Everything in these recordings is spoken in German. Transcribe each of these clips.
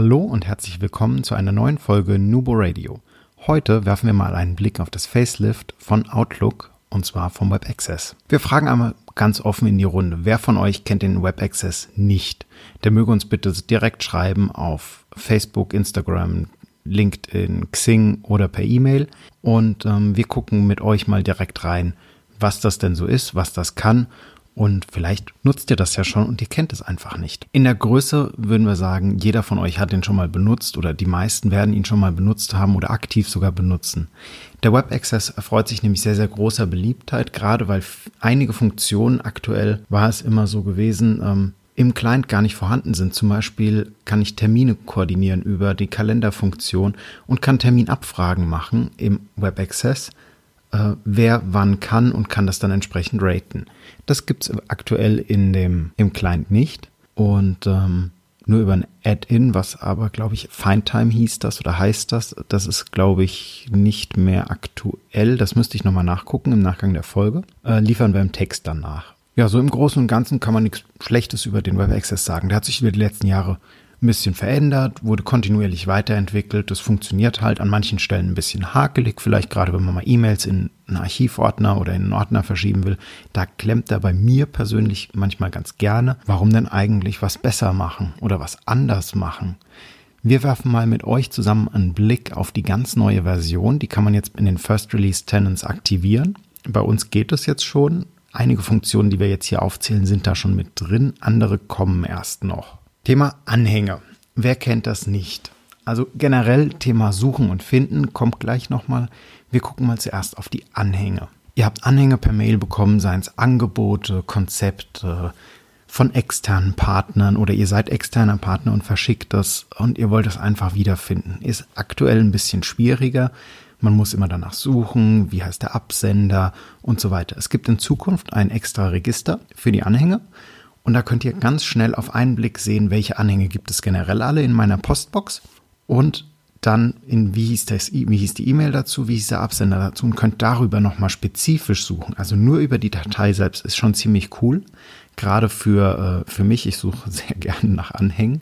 Hallo und herzlich willkommen zu einer neuen Folge Nubo Radio. Heute werfen wir mal einen Blick auf das Facelift von Outlook und zwar vom Web Access. Wir fragen einmal ganz offen in die Runde, wer von euch kennt den Web Access nicht? Der möge uns bitte direkt schreiben auf Facebook, Instagram, LinkedIn, Xing oder per E-Mail und ähm, wir gucken mit euch mal direkt rein, was das denn so ist, was das kann und vielleicht nutzt ihr das ja schon und ihr kennt es einfach nicht. In der Größe würden wir sagen, jeder von euch hat den schon mal benutzt oder die meisten werden ihn schon mal benutzt haben oder aktiv sogar benutzen. Der Web Access erfreut sich nämlich sehr, sehr großer Beliebtheit, gerade weil einige Funktionen aktuell war es immer so gewesen, ähm, im Client gar nicht vorhanden sind. Zum Beispiel kann ich Termine koordinieren über die Kalenderfunktion und kann Terminabfragen machen im Web Access äh, wer wann kann und kann das dann entsprechend raten. Das gibt es aktuell in dem, im Client nicht und ähm, nur über ein Add-in, was aber, glaube ich, Findtime hieß das oder heißt das. Das ist, glaube ich, nicht mehr aktuell. Das müsste ich nochmal nachgucken im Nachgang der Folge. Äh, liefern wir im Text danach. Ja, so im Großen und Ganzen kann man nichts Schlechtes über den Web Access sagen. Der hat sich über die letzten Jahre ein bisschen verändert, wurde kontinuierlich weiterentwickelt. Das funktioniert halt an manchen Stellen ein bisschen hakelig, vielleicht gerade wenn man mal E-Mails in einen Archivordner oder in einen Ordner verschieben will. Da klemmt er bei mir persönlich manchmal ganz gerne. Warum denn eigentlich was besser machen oder was anders machen? Wir werfen mal mit euch zusammen einen Blick auf die ganz neue Version. Die kann man jetzt in den First Release Tenants aktivieren. Bei uns geht es jetzt schon. Einige Funktionen, die wir jetzt hier aufzählen, sind da schon mit drin. Andere kommen erst noch. Thema Anhänge. Wer kennt das nicht? Also generell Thema Suchen und Finden kommt gleich nochmal. Wir gucken mal zuerst auf die Anhänge. Ihr habt Anhänge per Mail bekommen, seien es Angebote, Konzepte von externen Partnern oder ihr seid externer Partner und verschickt das und ihr wollt es einfach wiederfinden. Ist aktuell ein bisschen schwieriger. Man muss immer danach suchen, wie heißt der Absender und so weiter. Es gibt in Zukunft ein extra Register für die Anhänge und da könnt ihr ganz schnell auf einen Blick sehen, welche Anhänge gibt es generell alle in meiner Postbox und dann in wie hieß, das, wie hieß die E-Mail dazu, wie hieß der Absender dazu und könnt darüber nochmal spezifisch suchen. Also nur über die Datei selbst ist schon ziemlich cool. Gerade für, äh, für mich, ich suche sehr gerne nach Anhängen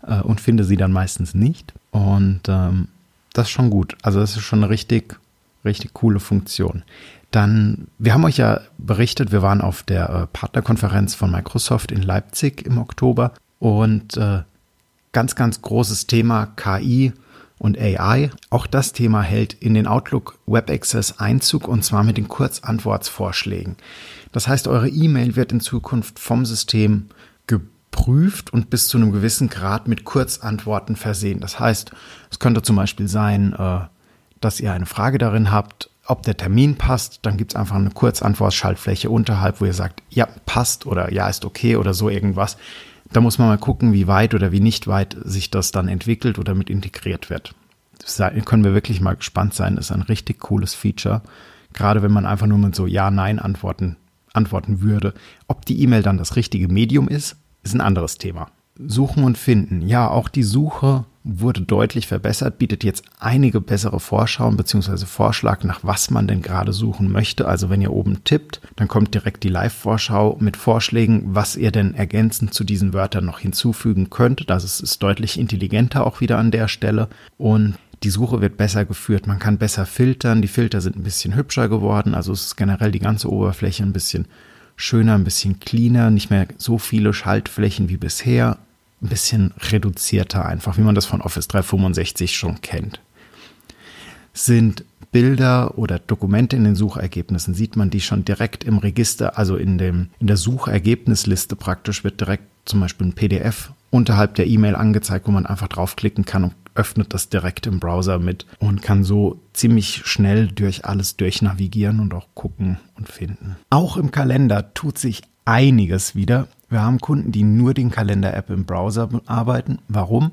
äh, und finde sie dann meistens nicht. Und ähm, das ist schon gut. Also das ist schon richtig, richtig coole Funktion. Dann, wir haben euch ja berichtet, wir waren auf der äh, Partnerkonferenz von Microsoft in Leipzig im Oktober und äh, ganz, ganz großes Thema KI und AI. Auch das Thema hält in den Outlook Web Access Einzug und zwar mit den Kurzantwortvorschlägen. Das heißt, eure E-Mail wird in Zukunft vom System geprüft und bis zu einem gewissen Grad mit Kurzantworten versehen. Das heißt, es könnte zum Beispiel sein, äh, dass ihr eine Frage darin habt, ob der Termin passt, dann gibt es einfach eine Kurzantwort-Schaltfläche unterhalb, wo ihr sagt, ja, passt oder ja, ist okay oder so irgendwas. Da muss man mal gucken, wie weit oder wie nicht weit sich das dann entwickelt oder mit integriert wird. Da können wir wirklich mal gespannt sein. Das ist ein richtig cooles Feature. Gerade wenn man einfach nur mit so Ja, Nein antworten, antworten würde. Ob die E-Mail dann das richtige Medium ist, ist ein anderes Thema. Suchen und finden. Ja, auch die Suche wurde deutlich verbessert, bietet jetzt einige bessere Vorschauen bzw. Vorschlag, nach was man denn gerade suchen möchte. Also wenn ihr oben tippt, dann kommt direkt die Live-Vorschau mit Vorschlägen, was ihr denn ergänzend zu diesen Wörtern noch hinzufügen könnt. Das ist, ist deutlich intelligenter auch wieder an der Stelle. Und die Suche wird besser geführt, man kann besser filtern, die Filter sind ein bisschen hübscher geworden, also es ist generell die ganze Oberfläche ein bisschen schöner, ein bisschen cleaner, nicht mehr so viele Schaltflächen wie bisher ein bisschen reduzierter einfach, wie man das von Office 365 schon kennt. Sind Bilder oder Dokumente in den Suchergebnissen, sieht man die schon direkt im Register, also in, dem, in der Suchergebnisliste praktisch wird direkt zum Beispiel ein PDF unterhalb der E-Mail angezeigt, wo man einfach draufklicken kann und öffnet das direkt im Browser mit und kann so ziemlich schnell durch alles durchnavigieren und auch gucken und finden. Auch im Kalender tut sich einiges wieder. Wir haben Kunden, die nur den Kalender-App im Browser bearbeiten. Warum?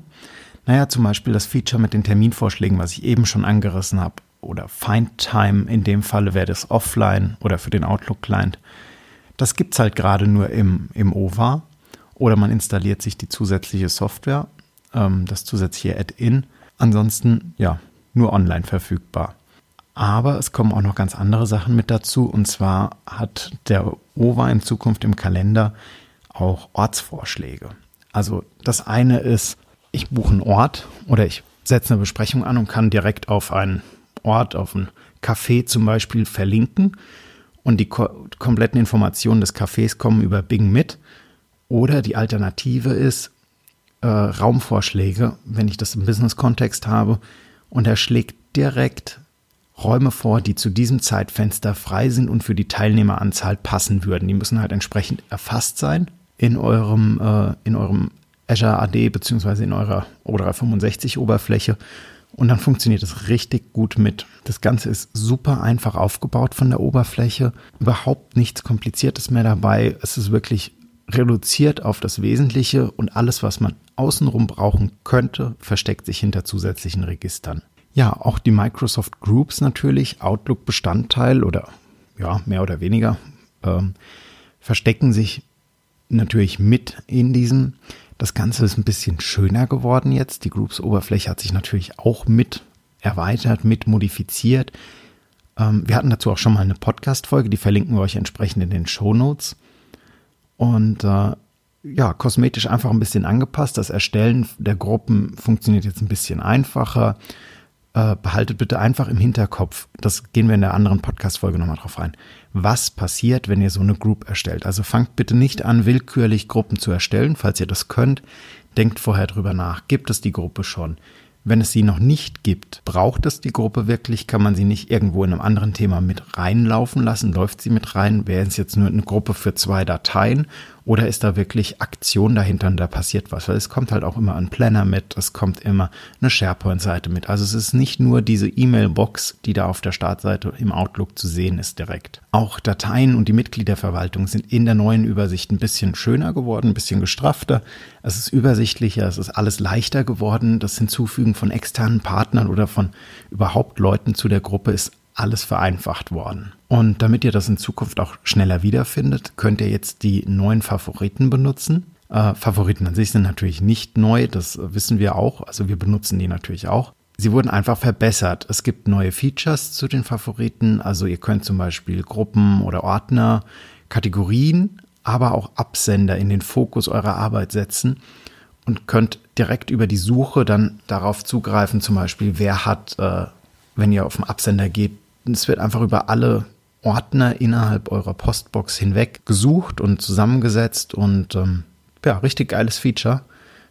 Naja, zum Beispiel das Feature mit den Terminvorschlägen, was ich eben schon angerissen habe. Oder Find Time, in dem Falle wäre das offline oder für den Outlook-Client. Das gibt es halt gerade nur im, im OVA. Oder man installiert sich die zusätzliche Software, ähm, das zusätzliche Add-in. Ansonsten, ja, nur online verfügbar. Aber es kommen auch noch ganz andere Sachen mit dazu. Und zwar hat der OVA in Zukunft im Kalender auch Ortsvorschläge. Also das eine ist, ich buche einen Ort oder ich setze eine Besprechung an und kann direkt auf einen Ort, auf ein Café zum Beispiel verlinken. Und die ko kompletten Informationen des Cafés kommen über Bing mit. Oder die Alternative ist äh, Raumvorschläge, wenn ich das im Business-Kontext habe. Und er schlägt direkt Räume vor, die zu diesem Zeitfenster frei sind und für die Teilnehmeranzahl passen würden. Die müssen halt entsprechend erfasst sein in eurem, äh, in eurem Azure AD beziehungsweise in eurer O365 Oberfläche. Und dann funktioniert es richtig gut mit. Das Ganze ist super einfach aufgebaut von der Oberfläche. Überhaupt nichts Kompliziertes mehr dabei. Es ist wirklich reduziert auf das Wesentliche und alles, was man außenrum brauchen könnte, versteckt sich hinter zusätzlichen Registern. Ja, auch die Microsoft Groups natürlich, Outlook Bestandteil oder ja, mehr oder weniger, ähm, verstecken sich natürlich mit in diesem. Das Ganze ist ein bisschen schöner geworden jetzt. Die Groups Oberfläche hat sich natürlich auch mit erweitert, mit modifiziert. Ähm, wir hatten dazu auch schon mal eine Podcast-Folge, die verlinken wir euch entsprechend in den Show Notes. Und äh, ja, kosmetisch einfach ein bisschen angepasst. Das Erstellen der Gruppen funktioniert jetzt ein bisschen einfacher äh, behaltet bitte einfach im Hinterkopf, das gehen wir in der anderen Podcast-Folge nochmal drauf ein, was passiert, wenn ihr so eine Group erstellt. Also fangt bitte nicht an, willkürlich Gruppen zu erstellen, falls ihr das könnt. Denkt vorher drüber nach. Gibt es die Gruppe schon? Wenn es sie noch nicht gibt, braucht es die Gruppe wirklich? Kann man sie nicht irgendwo in einem anderen Thema mit reinlaufen lassen? Läuft sie mit rein? Wäre es jetzt nur eine Gruppe für zwei Dateien? Oder ist da wirklich Aktion dahinter und da passiert was? Weil es kommt halt auch immer ein Planner mit, es kommt immer eine SharePoint-Seite mit. Also es ist nicht nur diese E-Mail-Box, die da auf der Startseite im Outlook zu sehen ist direkt. Auch Dateien und die Mitgliederverwaltung sind in der neuen Übersicht ein bisschen schöner geworden, ein bisschen gestrafter. Es ist übersichtlicher, es ist alles leichter geworden. Das Hinzufügen von externen Partnern oder von überhaupt Leuten zu der Gruppe ist alles vereinfacht worden. Und damit ihr das in Zukunft auch schneller wiederfindet, könnt ihr jetzt die neuen Favoriten benutzen. Äh, Favoriten an sich sind natürlich nicht neu, das wissen wir auch. Also wir benutzen die natürlich auch. Sie wurden einfach verbessert. Es gibt neue Features zu den Favoriten. Also ihr könnt zum Beispiel Gruppen oder Ordner, Kategorien, aber auch Absender in den Fokus eurer Arbeit setzen und könnt direkt über die Suche dann darauf zugreifen, zum Beispiel, wer hat, äh, wenn ihr auf den Absender geht, es wird einfach über alle Ordner innerhalb eurer Postbox hinweg gesucht und zusammengesetzt und ähm, ja, richtig geiles Feature.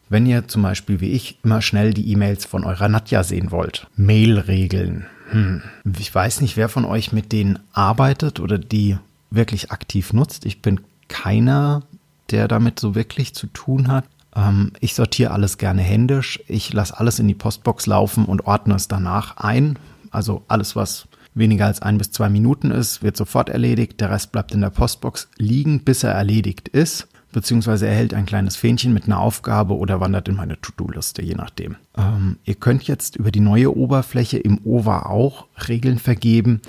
Wenn ihr zum Beispiel wie ich immer schnell die E-Mails von eurer Nadja sehen wollt. Mail-Regeln. Hm. Ich weiß nicht, wer von euch mit denen arbeitet oder die wirklich aktiv nutzt. Ich bin keiner, der damit so wirklich zu tun hat. Ähm, ich sortiere alles gerne händisch. Ich lasse alles in die Postbox laufen und ordne es danach ein. Also alles, was weniger als ein bis zwei Minuten ist, wird sofort erledigt. Der Rest bleibt in der Postbox liegen, bis er erledigt ist, beziehungsweise erhält ein kleines Fähnchen mit einer Aufgabe oder wandert in meine To-Do-Liste, je nachdem. Ähm, ihr könnt jetzt über die neue Oberfläche im OVA auch Regeln vergeben,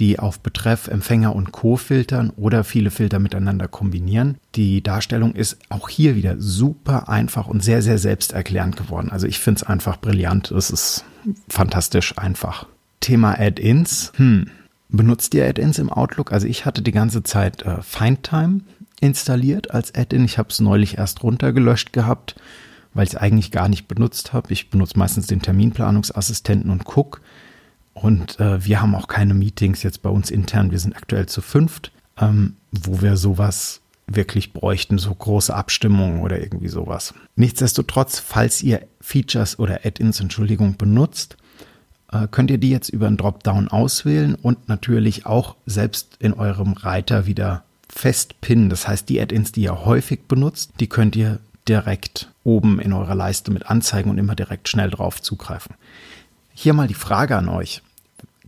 die auf Betreff, Empfänger und Co. filtern oder viele Filter miteinander kombinieren. Die Darstellung ist auch hier wieder super einfach und sehr, sehr selbsterklärend geworden. Also ich finde es einfach brillant. Es ist fantastisch einfach. Thema Add-ins. Hm. Benutzt ihr Add-ins im Outlook? Also ich hatte die ganze Zeit äh, FindTime installiert als Add-in. Ich habe es neulich erst runtergelöscht gehabt, weil ich es eigentlich gar nicht benutzt habe. Ich benutze meistens den Terminplanungsassistenten und Cook. Und äh, wir haben auch keine Meetings jetzt bei uns intern. Wir sind aktuell zu fünft, ähm, wo wir sowas wirklich bräuchten, so große Abstimmungen oder irgendwie sowas. Nichtsdestotrotz, falls ihr Features oder Add-ins, Entschuldigung, benutzt, könnt ihr die jetzt über einen Dropdown auswählen und natürlich auch selbst in eurem Reiter wieder festpinnen. Das heißt, die Add-ins, die ihr häufig benutzt, die könnt ihr direkt oben in eurer Leiste mit anzeigen und immer direkt schnell drauf zugreifen. Hier mal die Frage an euch.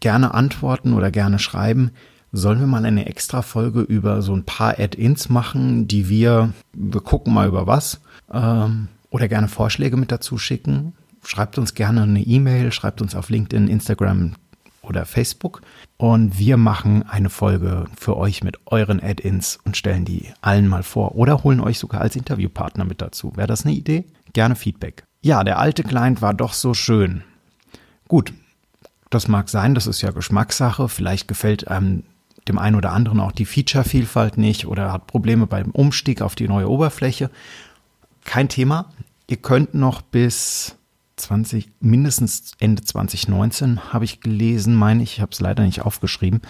Gerne antworten oder gerne schreiben. Sollen wir mal eine extra Folge über so ein paar Add-ins machen, die wir, wir gucken mal über was, ähm, oder gerne Vorschläge mit dazu schicken? Schreibt uns gerne eine E-Mail, schreibt uns auf LinkedIn, Instagram oder Facebook und wir machen eine Folge für euch mit euren Add-ins und stellen die allen mal vor oder holen euch sogar als Interviewpartner mit dazu. Wäre das eine Idee? Gerne Feedback. Ja, der alte Client war doch so schön. Gut, das mag sein, das ist ja Geschmackssache. Vielleicht gefällt einem dem einen oder anderen auch die Feature-Vielfalt nicht oder hat Probleme beim Umstieg auf die neue Oberfläche. Kein Thema. Ihr könnt noch bis 20, mindestens Ende 2019 habe ich gelesen, meine ich, ich habe es leider nicht aufgeschrieben,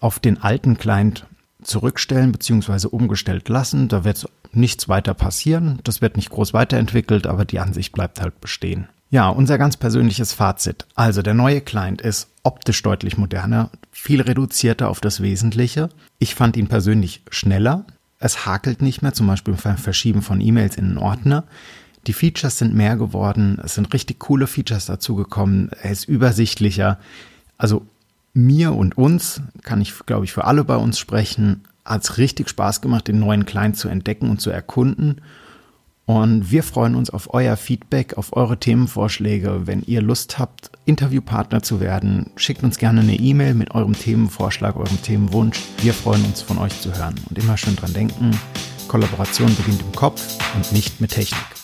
auf den alten Client zurückstellen bzw. umgestellt lassen. Da wird nichts weiter passieren. Das wird nicht groß weiterentwickelt, aber die Ansicht bleibt halt bestehen. Ja, unser ganz persönliches Fazit. Also der neue Client ist optisch deutlich moderner, viel reduzierter auf das Wesentliche. Ich fand ihn persönlich schneller. Es hakelt nicht mehr, zum Beispiel beim Verschieben von E-Mails in einen Ordner. Die Features sind mehr geworden. Es sind richtig coole Features dazugekommen. Er ist übersichtlicher. Also mir und uns, kann ich, glaube ich, für alle bei uns sprechen, hat es richtig Spaß gemacht, den neuen Client zu entdecken und zu erkunden. Und wir freuen uns auf euer Feedback, auf eure Themenvorschläge. Wenn ihr Lust habt, Interviewpartner zu werden, schickt uns gerne eine E-Mail mit eurem Themenvorschlag, eurem Themenwunsch. Wir freuen uns, von euch zu hören. Und immer schön dran denken, Kollaboration beginnt im Kopf und nicht mit Technik.